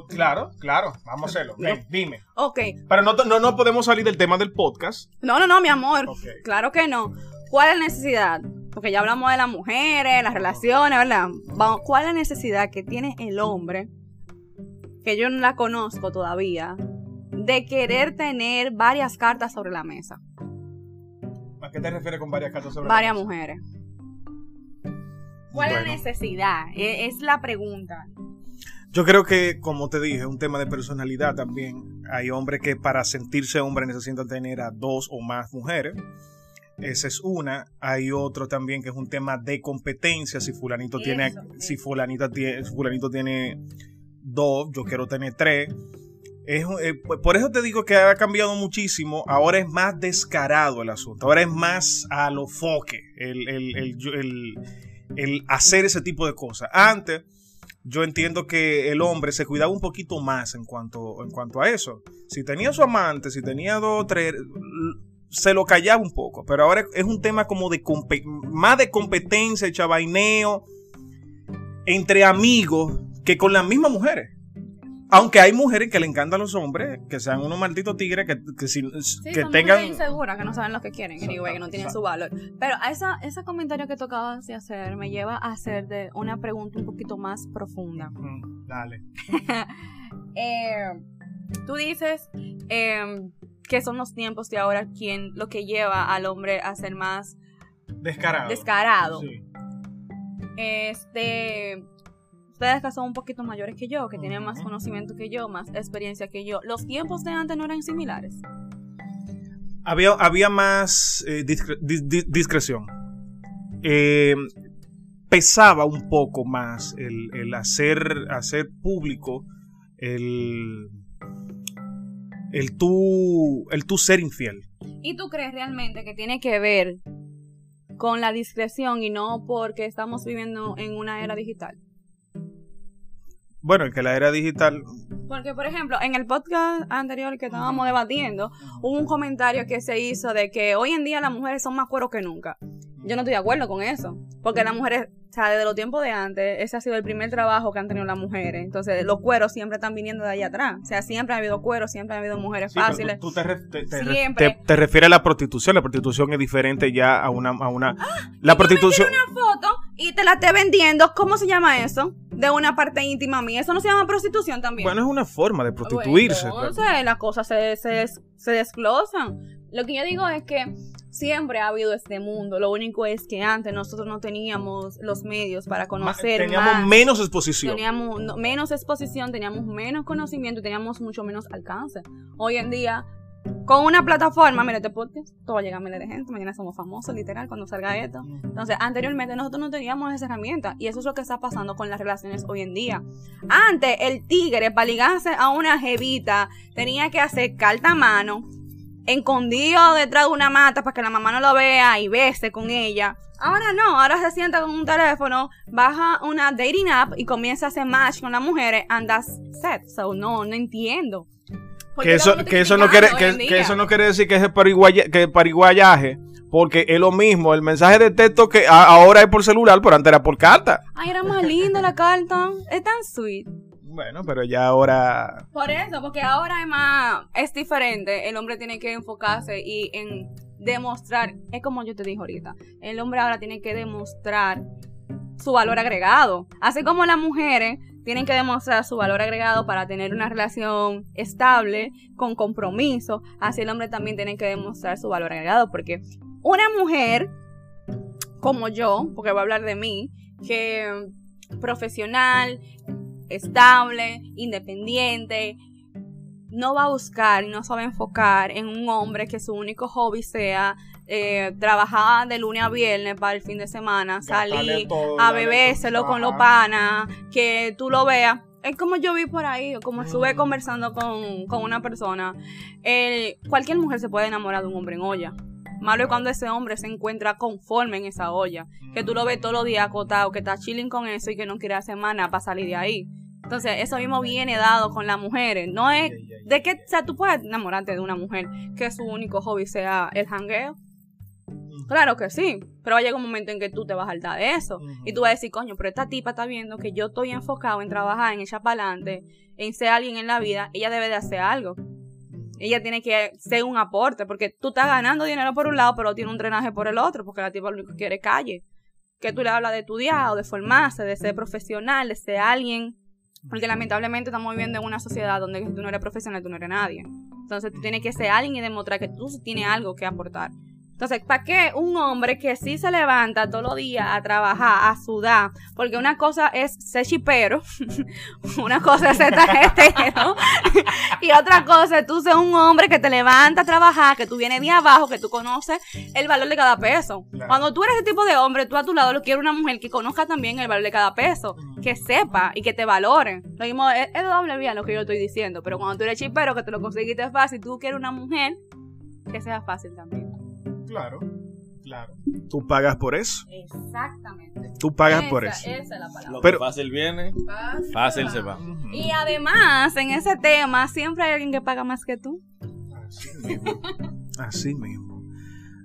Claro, claro, vamos a hacerlo. Ven, dime. Ok. Pero no, no, no podemos salir del tema del podcast. No, no, no, mi amor. Ok. Claro que no. ¿Cuál es la necesidad? Porque ya hablamos de las mujeres, las relaciones, ¿verdad? Vamos, ¿Cuál es la necesidad que tiene el hombre, que yo no la conozco todavía, de querer tener varias cartas sobre la mesa? ¿A qué te refieres con varias cartas sobre la Varias mesa? mujeres. ¿Cuál es Bueno. la necesidad? E- Es la pregunta. Yo creo que, como te dije, es un tema de personalidad también. Hay hombres que para sentirse hombre necesitan tener a dos o más mujeres. Esa es una. Hay otro también que es un tema de competencia. Si fulanito tiene, si fulanita tiene, si fulanito tiene dos, yo quiero tener tres. Es, eh, por- eso te digo que ha cambiado muchísimo. Ahora es más descarado el asunto. Ahora es más a lo foque. El, el- el- el- el hacer ese tipo de cosas. Antes, yo entiendo que el hombre se cuidaba un poquito más en cuanto, en cuanto a eso. Si tenía su amante, si tenía dos, tres, se lo callaba un poco. Pero ahora es un tema como de más de competencia, chavaineo entre amigos que con las mismas mujeres. Aunque hay mujeres que le encantan a los hombres, que sean unos malditos tigres que, que, si, que tengan. inseguras, que no saben lo que quieren, que no tienen su valor. Pero a esa, ese comentario que tocabas de hacer me lleva a hacer de una pregunta un poquito más profunda. dale. <laughs> Eh, tú dices eh, que son los tiempos de ahora quien lo que lleva al hombre a ser más descarado. Descarado. Sí. Este, ustedes que son un poquito mayores que yo, que tienen más conocimiento que yo, más experiencia que yo, ¿los tiempos de antes no eran similares? Había, había más eh, discreción. Eh, pesaba un poco más el, hacer, hacer público el, el, tú, el tú ser infiel. ¿Y tú crees realmente que tiene que ver con la discreción y no porque estamos viviendo en una era digital? Bueno, que la era digital. Porque, por ejemplo, en el podcast anterior que estábamos debatiendo, hubo un comentario que se hizo de que hoy en día las mujeres son más cueros que nunca. Yo no estoy de acuerdo con eso. Porque las mujeres, o sea, desde los tiempos de antes, ese ha sido el primer trabajo que han tenido las mujeres. Entonces, los cueros siempre están viniendo de allá atrás. O sea, siempre ha habido cueros, siempre ha habido mujeres fáciles. Tú, te, refieres a la prostitución. La prostitución es diferente ya a una. A una ah, la prostitución. una foto y te la esté vendiendo. ¿Cómo se llama eso? De una parte íntima mía. ¿Eso no se llama prostitución también? Bueno, es una forma de prostituirse. entonces, las cosas se, se, se desglosan. Lo que yo digo es que siempre ha habido este mundo. Lo único es que antes nosotros no teníamos los medios para conocer teníamos menos exposición. Teníamos menos exposición, teníamos menos conocimiento, teníamos mucho menos alcance. Hoy en día, con una plataforma, mira este podcast, todo llega a miles de gente, mañana somos famosos, literal, cuando salga esto. Entonces, anteriormente nosotros no teníamos esa herramienta y eso es lo que está pasando con las relaciones hoy en día. Antes, el tigre, para ligarse a una jevita, tenía que hacer carta a mano, escondido detrás de una mata para que la mamá no lo vea y bese con ella. Ahora no, ahora se sienta con un teléfono, baja una dating app y comienza a hacer match con las mujeres and that's set. So no, no entiendo. Que eso, que eso no quiere, que, eso no quiere decir que es que pariguayaje, porque es lo mismo, el mensaje de texto que ahora es por celular, pero antes era por carta. Ay, era más linda la carta, es tan sweet. Bueno, pero ya ahora... Por eso, porque ahora es más, es diferente. El hombre tiene que enfocarse y en demostrar, es como yo te dije ahorita, el hombre ahora tiene que demostrar su valor agregado. Así como las mujeres tienen que demostrar su valor agregado para tener una relación estable, con compromiso, así el hombre también tiene que demostrar su valor agregado, porque una mujer como yo, porque voy a hablar de mí, que profesional, estable, independiente, no va a buscar y no se va a enfocar en un hombre que su único hobby sea eh, trabajar de lunes a viernes para el fin de semana, salir a bebérselo con los panas, que tú lo veas. Es como yo vi por ahí, como estuve mm. conversando con, una persona. cualquier mujer se puede enamorar de un hombre en olla. Malo es cuando ese hombre se encuentra conforme en esa olla. Que tú lo ves todos los días acotado, que está chilling con eso y que no quiere hacer nada para salir de ahí. Entonces, eso mismo viene dado con las mujeres. No es de que, o sea, tú puedes enamorarte de una mujer que su único hobby sea el jangueo. Claro que sí, pero va a llegar un momento en que tú te vas a saltar de eso. Y tú vas a decir, coño, pero esta tipa está viendo que yo estoy enfocado en trabajar, en echar para adelante, en ser alguien en la vida. Ella debe de hacer algo. Ella tiene que ser un aporte, porque tú estás ganando dinero por un lado, pero tiene un drenaje por el otro, porque la tipa lo único que quiere es calle. Que tú le hablas de estudiar o de formarse, de ser profesional, de ser alguien porque lamentablemente estamos viviendo en una sociedad donde si tú no eres profesional, tú no eres nadie. Entonces tú tienes que ser alguien y demostrar que tú tienes algo que aportar. Entonces, ¿para qué un hombre que sí se levanta todos los días a trabajar, a sudar? Porque una cosa es ser chipero, <laughs> una cosa es ser tarjetero, <laughs> y otra cosa es tú ser un hombre que te levanta a trabajar, que tú vienes de abajo, que tú conoces el valor de cada peso. Cuando tú eres ese tipo de hombre, tú a tu lado lo quieres una mujer que conozca también el valor de cada peso, que sepa y que te valore. Lo mismo es, es doble vía lo que yo estoy diciendo, pero cuando tú eres chipero, que te lo conseguiste fácil, tú quieres una mujer que sea fácil también. Claro. Claro. Tú pagas por eso. Exactamente. Tú pagas por eso. Esa es la palabra. Lo Pero- que fácil viene, Fácil fácil se va. Y además, en ese tema, siempre hay alguien que paga más que tú. Así mismo. <laughs> Así mismo.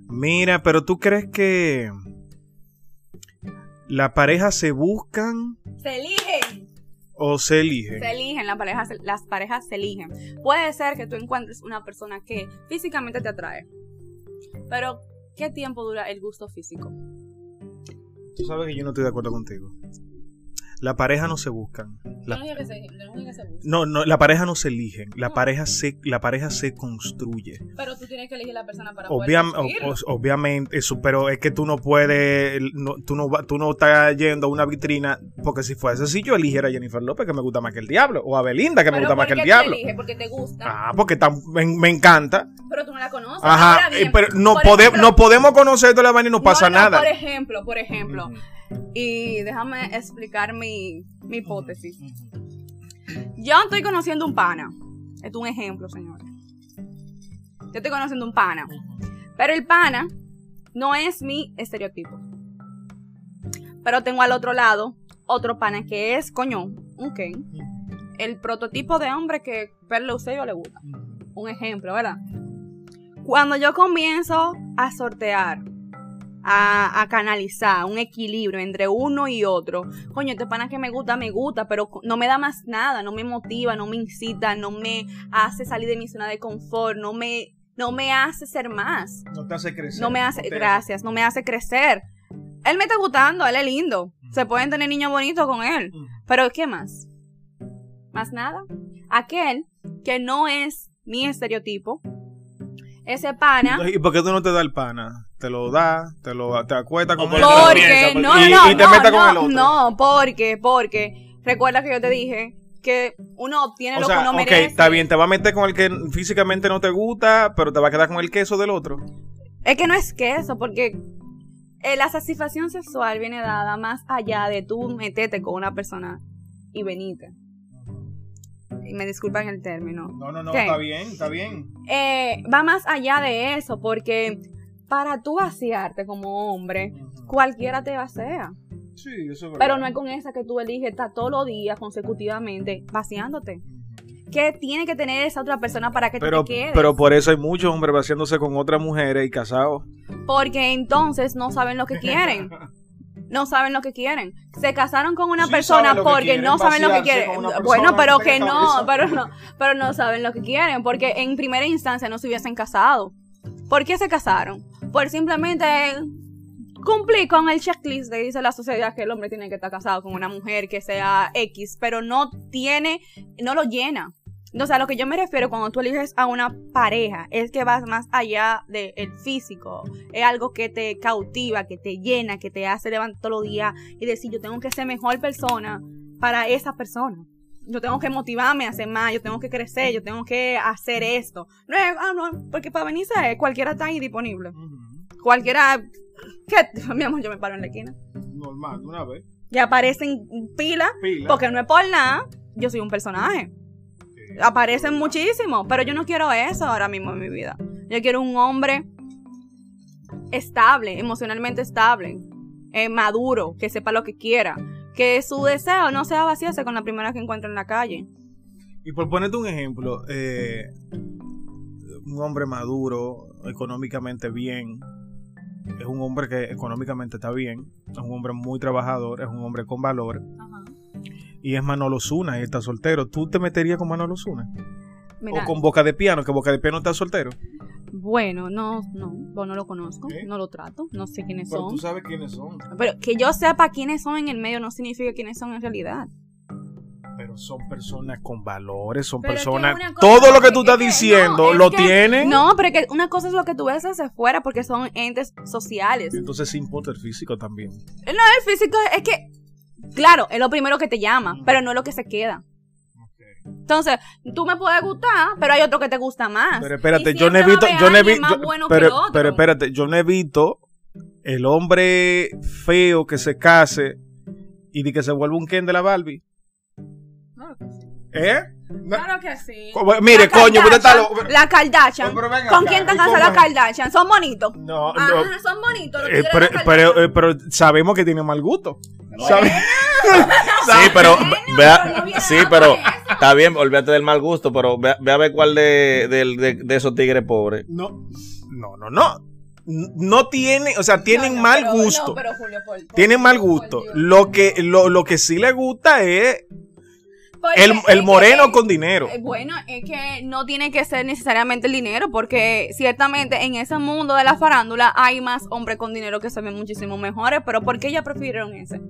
Mira, pero tú crees que la pareja se buscan Se eligen. o se eligen? Se eligen, la pareja se- las parejas se eligen. Puede ser que tú encuentres una persona que físicamente te atrae. Pero, ¿qué tiempo dura el gusto físico? Tú sabes que yo no estoy de acuerdo contigo. La pareja no se buscan. La- no se, no se la pareja no se eligen. La No. pareja se, la pareja se construye. Pero tú tienes que elegir la persona para poder conseguirlo. o- o- obviamente, eso, pero es que tú no puedes, no- tú, no, tú no estás yendo a una vitrina, porque si fuese así, yo eligiera a Jennifer López, que me gusta más que el diablo, o a Belinda, que me gusta más ¿por que el diablo. eliges? Porque te gusta. Ah, porque tan- me, me encanta. Pero tú no la conoces. Ajá, bien, eh, pero no, pode- ejemplo- no podemos conocer toda la vaina y no pasa nada. Por ejemplo, por ejemplo. Y déjame explicar mi, mi hipótesis. Yo estoy conociendo un pana. Es un ejemplo, señores. Yo estoy conociendo un pana. Pero el pana no es mi estereotipo. Pero tengo al otro lado otro pana que es, coño, un Ken. El prototipo de hombre que usted yo le gusta. Un ejemplo, ¿verdad? Cuando yo comienzo a sortear, a, a canalizar un equilibrio entre uno y otro, coño, este pana que me gusta, me gusta, pero no me da más nada, no me motiva, no me incita, no me hace salir de mi zona de confort, no me, no me hace ser más. No te hace crecer. No me hace, gracias, no me hace crecer. Él me está gustando, él es lindo. Se pueden tener niños bonitos con él. Ujú. Pero ¿qué más? Más nada. Aquel que no es mi estereotipo, ese pana. ¿Y por qué tú no te das el pana? Te lo das, te lo te acuestas con el otro Porque, no, no, y- no, y te no, metas con no, el otro. no, porque, porque, recuerda que yo te dije que uno obtiene O lo sea, que uno ok, merece. está bien, te va a meter con el que físicamente no te gusta, pero te va a quedar con el queso del otro. Es que no es que eso, porque eh, la satisfacción sexual viene dada más allá de tú meterte con una persona y venirte. Y me disculpan el término. No, no, no, ¿Qué? está bien, está bien. Eh, va más allá de eso, porque para tú vaciarte como hombre, cualquiera te vacía. Sí, eso es verdad. Pero no es con esa que tú eliges estar todos los días consecutivamente vaciándote. ¿Qué tiene que tener esa otra persona para que Pero, te quedes? pero por eso hay muchos hombres vaciándose con otras mujeres y casados. Porque entonces no saben lo que quieren. <laughs> No saben lo que quieren. Se casaron con una Sí persona porque quieren, no saben lo que quieren. Bueno, pero que no, pero no, pero no saben lo que quieren, porque en primera instancia no se hubiesen casado. ¿Por qué se casaron? Por simplemente cumplir con el checklist que dice la sociedad que el hombre tiene que estar casado con una mujer que sea X, pero no tiene, no lo llena. O sea, a lo que yo me refiero cuando tú eliges a una pareja es que vas más allá del físico. Es algo que te cautiva, que te llena, que te hace levantar todos los días y decir, yo tengo que ser mejor persona para esa persona. Yo tengo que motivarme a hacer más, yo tengo que crecer, yo tengo que hacer esto. No es, ah, no, porque para venirse eh, cualquiera está ahí disponible. Cualquiera, que, <laughs> mi amor, yo me paro en la esquina. Normal, de una vez. Y aparecen pila, Pila. porque no es por nada, yo soy un personaje. Aparecen muchísimo, pero yo no quiero eso ahora mismo en mi vida. Yo quiero un hombre estable, emocionalmente estable, eh, maduro, que sepa lo que quiera, que su deseo no sea vaciarse con la primera que encuentre en la calle. Y por ponerte un ejemplo, eh, un hombre maduro, económicamente bien, es un hombre que económicamente está bien, es un hombre muy trabajador, es un hombre con valor, y es Manolo Zuna y está soltero. ¿Tú te meterías con Manolo Zuna? Mira, O con Boca de Piano, que Boca de Piano está soltero. bueno, no, no, pues no lo conozco, ¿Eh? no lo trato, no sé quiénes Pero son. tú sabes quiénes son. Pero que yo sepa quiénes son en el medio no significa quiénes son en realidad. Pero son personas con valores, son Pero personas... Todo lo que tú es estás que- diciendo no, es lo que- tienen. No, pero que una cosa es lo que tú ves hacia afuera porque son entes sociales. Entonces sí importa el físico también. No, el físico es que, claro, es lo primero que te llama, pero no es lo que se queda. Entonces, tú me puedes gustar, pero hay otro que te gusta más. Pero espérate, yo no haber yo no bueno que pero, el otro. pero espérate, yo no he visto el hombre feo que se case y de que se vuelva un Ken de la Barbie. Claro que sí. ¿Eh? Claro que sí. Mire, La coño, usted está Kardashian, lo- La Kardashian. Oh, ¿Con acá, quién están ¿y cómo casadas las es? Kardashian? ¿Son bonitos? No, no. Ajá, son bonitos. los Eh, pero, pero, Kardashian. eh, pero sabemos que tiene mal gusto. ¿Sabe? Sí, pero vea, sí, pero está bien, olvídate del mal gusto, pero ve, ve a ver cuál de, del- de, de esos tigres pobres. No, no, no, no. No tiene, o sea, tienen No, no, mal pero- no, gusto. pero Julio, por- por- tienen mal gusto. Lo que, lo, lo que sí le gusta es Porque el, el que- moreno con dinero. Eh, Bueno, es que no tiene que ser necesariamente el dinero, porque ciertamente en ese mundo de la farándula hay más hombres con dinero que se ven muchísimo mejores, pero ¿por qué ellas prefirieron ese?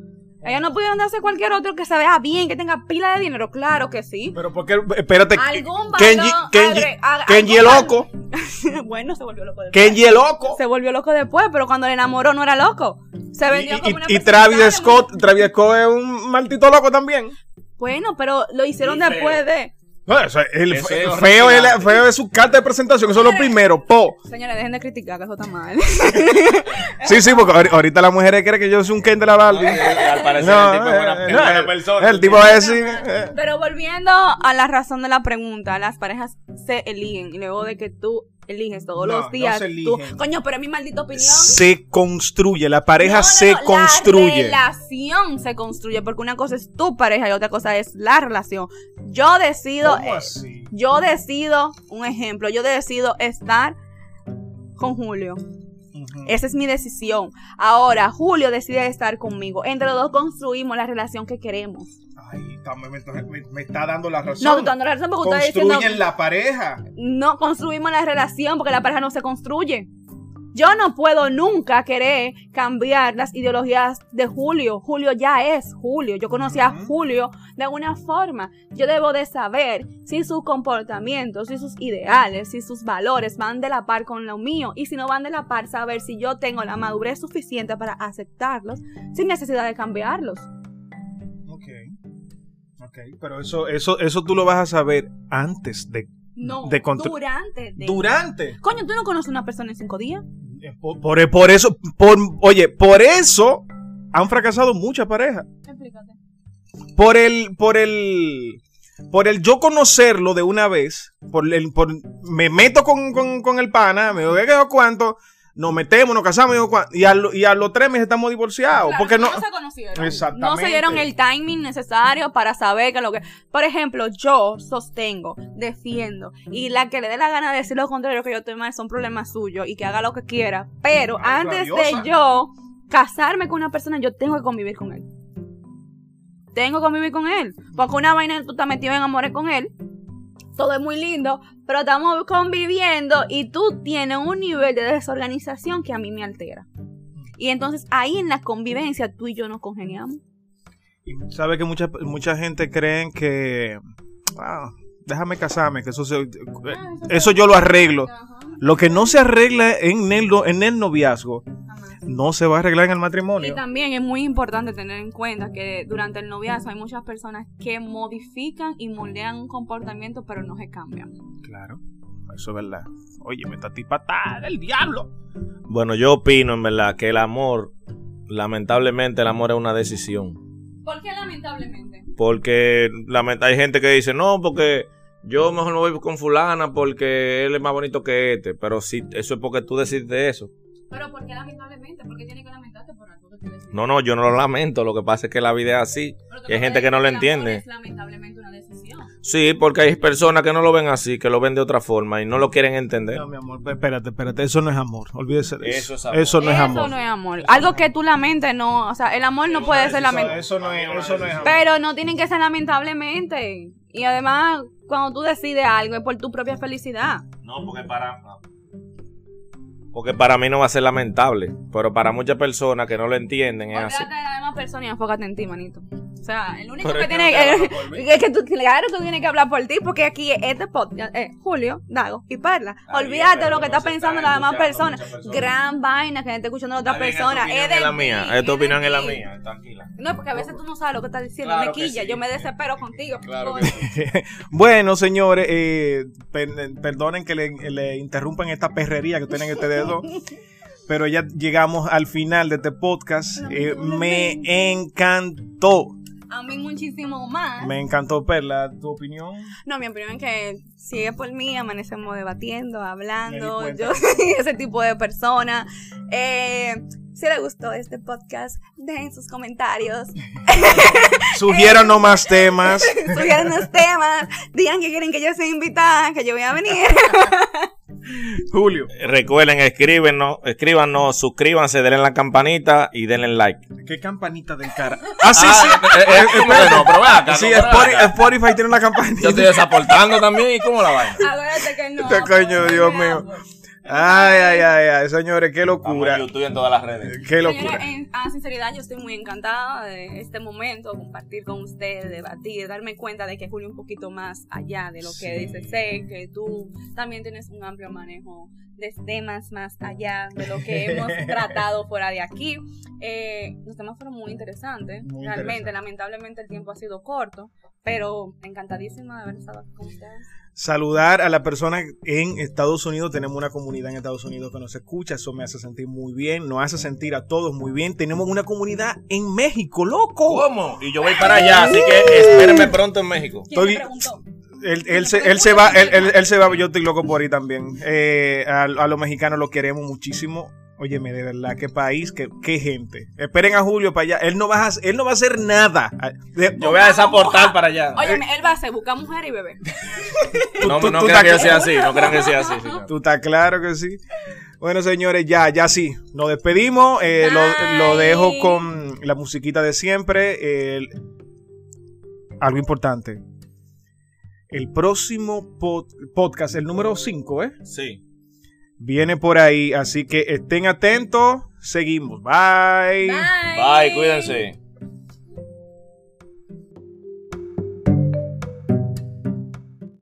Ellas no pudieron darse cualquier otro que se vea bien, que tenga pila de dinero, claro que sí. Pero porque, espérate, Algún Kenji, valor Kenji, agre- Kenji el loco, <laughs> bueno, se volvió loco después. Kenji el loco. Se volvió loco después, pero cuando le enamoró no era loco. Se vendió y- como una y Travis Scott, Travis Scott es un maldito loco también. Bueno, pero lo hicieron Y feo. después de... No, eso es- el, Eso fe- es feo, es feo es su carta de presentación, eso es lo primero, po. Señores, dejen de criticar, que eso está mal. <laughs> Sí, sí, porque ahori- ahorita las mujeres creen que yo soy un Ken de la Barbie. Al parecer No, el tipo es buena, eh, es no, buena el- persona. El tipo a decir. eh, Pero volviendo a la razón de la pregunta, las parejas se eligen y luego de que tú eliges todos No, los no días, se tú, coño, pero es mi maldita opinión. se construye, la pareja No, se no, construye. La relación se construye porque una cosa es tu pareja y otra cosa es la relación. Yo decido, ¿Cómo eh, así? yo decido, un ejemplo, yo decido estar con Julio. Esa es mi decisión. Ahora, Julio decide estar conmigo. Entre los dos construimos la relación que queremos. Ay, está- me, me- me está dando la razón. No, tú estás dando la razón porque usted está Construyen diciendo. la pareja. no construimos la relación porque la pareja no se construye. Yo no puedo nunca querer cambiar las ideologías de Julio. Julio ya es Julio. Yo conocí a. Julio de una forma. Yo debo de saber si sus comportamientos, si sus ideales, si sus valores van de la par con lo mío. Y si no van de la par, saber si yo tengo la madurez suficiente para aceptarlos sin necesidad de cambiarlos. Ok. Ok, pero eso, eso, eso tú lo vas a saber antes de. No, De durante. de- Durante. Coño, ¿tú no conoces a una persona en cinco días? Eh, Por, por- por eso, por, oye, por eso han fracasado muchas parejas. Explícate. Por el, por el, por el yo conocerlo de una vez, por el, por, me meto con, con, con el pana, me digo, ¿qué o cuánto? Nos metemos, nos casamos, y a, lo- y a los tres meses estamos divorciados. Claro, porque no, se conocieron. Exactamente. No se dieron el timing necesario para saber que lo que. Por ejemplo, yo sostengo, defiendo, y la que le dé la gana de decir lo contrario que yo estoy mal son problemas suyos y que haga lo que quiera. Pero Ay, antes rabiosa. de yo casarme con una persona, yo tengo que convivir con él. Tengo que convivir con él. Porque una vaina tú estás metido en amores con él. Todo es muy lindo, pero estamos conviviendo y tú tienes un nivel de desorganización que a mí me altera. Y entonces ahí en la convivencia tú y yo nos congeniamos. Y sabe que mucha, mucha gente creen que, ah, déjame casarme, que eso, se- eso yo lo arreglo. Lo que no se arregla en el, en el noviazgo, no se va a arreglar en el Y matrimonio. también es muy importante tener en cuenta que durante el noviazgo hay muchas personas que modifican y moldean un comportamiento, pero no se cambian. Claro, eso es verdad. Oye, me está tipa está del diablo. Bueno, yo opino en verdad que el amor, lamentablemente el amor es una decisión. ¿Por qué lamentablemente? Porque lament- hay gente que dice, no, porque yo mejor no voy con fulana porque él es más bonito que este. Pero sí, eso es porque tú decides eso. Pero ¿por qué lamentablemente? ¿Por qué tienes que lamentarte por algo que tú decides? No, no, yo no lo lamento. Lo que pasa es que la vida es así. Y hay te gente que no lo entiende. Es lamentablemente una decisión. Sí, porque hay personas que no lo ven así, que lo ven de otra forma y no lo quieren entender. No, mi amor, espérate, espérate, eso no es amor, olvídese de eso. Eso es amor. Eso no es Eso amor. no es amor. Algo que tú lamentes, no. O sea, el amor no puede ser lamentable. Eso no es, eso no es amor. Pero no tienen que ser lamentablemente. Y además, cuando tú decides algo es por tu propia felicidad. No, porque para. Porque para mí no va a ser lamentable. Pero para muchas personas que no lo entienden es así. Olvídate de las demás personas y enfócate en ti, manito. O sea, el único que es que tiene no que. Es <laughs> que tú, claro, tú tienes que hablar por ti, porque aquí este podcast, eh, Julio, Dago y Parla. Olvídate de lo que está pensando las demás personas. personas. Gran vaina que esté escuchando a otra Está bien, persona. Esta opinión Es de es la mía. es Esta de opinión es la mía. Tranquila. No, porque a veces tú no sabes lo que estás diciendo. Claro me quilla, sí. yo me desespero contigo. Claro <laughs> Bueno, señores, eh, per- perdonen que le, le interrumpan esta perrería que tienen ustedes dos. Pero ya llegamos al final de este podcast. Eh, me encantó a mí muchísimo más. Me encantó, Perla. ¿Tu opinión? No, mi opinión es que si es por mí, amanecemos debatiendo, hablando. Yo <laughs> soy ese tipo de persona. Eh, si les gustó este podcast, dejen sus comentarios, <laughs> Sugiéranos más temas. <laughs> sugieran los temas, digan que quieren que yo sea invitada, que yo voy a venir. <laughs> Julio, Recuerden, escríbenos, escríbanos, suscríbanse, denle la campanita y denle like. ¿qué campanita del cara? Ah, sí, Ah, sí. eh, eh, eh, pero ven acá, Sí, no, pero Spotify, acá. Spotify tiene una Yo campanita. estoy desaportando también, ¿y cómo la vaina? Acuérdate que no. Este coño, Dios no, mío. Ay, ay, ay, ay, señores, qué Estamos locura. en YouTube y en todas las redes. Qué Señores, locura. en a sinceridad, yo estoy muy encantada de este momento, compartir con ustedes, debatir, darme cuenta de que Julio un poquito más allá de lo que dice sé, que tú también tienes un amplio manejo de temas más allá de lo que hemos <laughs> tratado fuera de aquí. Eh, los temas fueron muy interesantes, Muy realmente, interesante. lamentablemente el tiempo ha sido corto, pero encantadísima de haber estado con ustedes. Saludar a la persona en Estados Unidos. Tenemos una comunidad en Estados Unidos que nos escucha. Eso me hace sentir muy bien. Nos hace sentir a todos muy bien. Tenemos una comunidad en México, loco. ¿Cómo? Y yo voy para allá, así que espérenme pronto en México. Él, él se, él se va, él, él- él se va, yo estoy loco por ahí también. Eh, a, a los mexicanos los queremos muchísimo. Óyeme, de verdad, qué país, qué, qué gente. Esperen a Julio para allá. Él no va a, él no va a hacer nada. De- Yo voy a desaportar para allá. Óyeme, él va a hacer buscar mujer y bebé. <laughs> No, tú- no tú crean que sea así, no crean que sea así. Tú estás claro que sí. Bueno, señores, ya, ya sí. Nos despedimos. Eh, lo, lo dejo con la musiquita de siempre. El- algo importante. El próximo pod- podcast, el número 5, ¿eh? Sí. Viene por ahí. Así que estén atentos. Seguimos. Bye. Bye. Bye, cuídense.